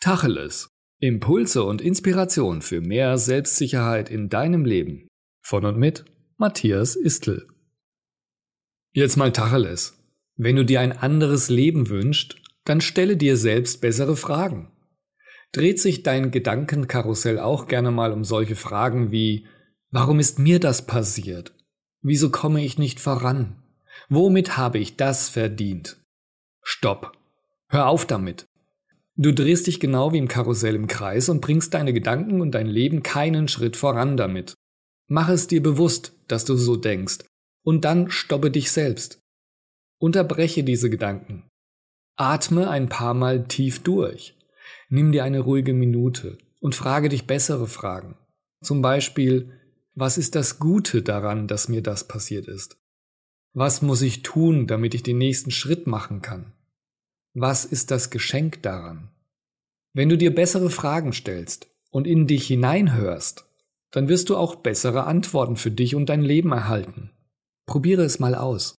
Tacheles. Impulse und Inspiration für mehr Selbstsicherheit in deinem Leben. Von und mit Matthias Istl. Jetzt mal Tacheles. Wenn du dir ein anderes Leben wünschst, dann stelle dir selbst bessere Fragen. Dreht sich dein Gedankenkarussell auch gerne mal um solche Fragen wie Warum ist mir das passiert? Wieso komme ich nicht voran? Womit habe ich das verdient? Stopp. Hör auf damit. Du drehst dich genau wie im Karussell im Kreis und bringst deine Gedanken und dein Leben keinen Schritt voran damit. Mach es dir bewusst, dass du so denkst, und dann stoppe dich selbst. Unterbreche diese Gedanken. Atme ein paar Mal tief durch. Nimm dir eine ruhige Minute und frage dich bessere Fragen. Zum Beispiel, was ist das Gute daran, dass mir das passiert ist? Was muss ich tun, damit ich den nächsten Schritt machen kann? Was ist das Geschenk daran? Wenn du dir bessere Fragen stellst und in dich hineinhörst, dann wirst du auch bessere Antworten für dich und dein Leben erhalten. Probiere es mal aus.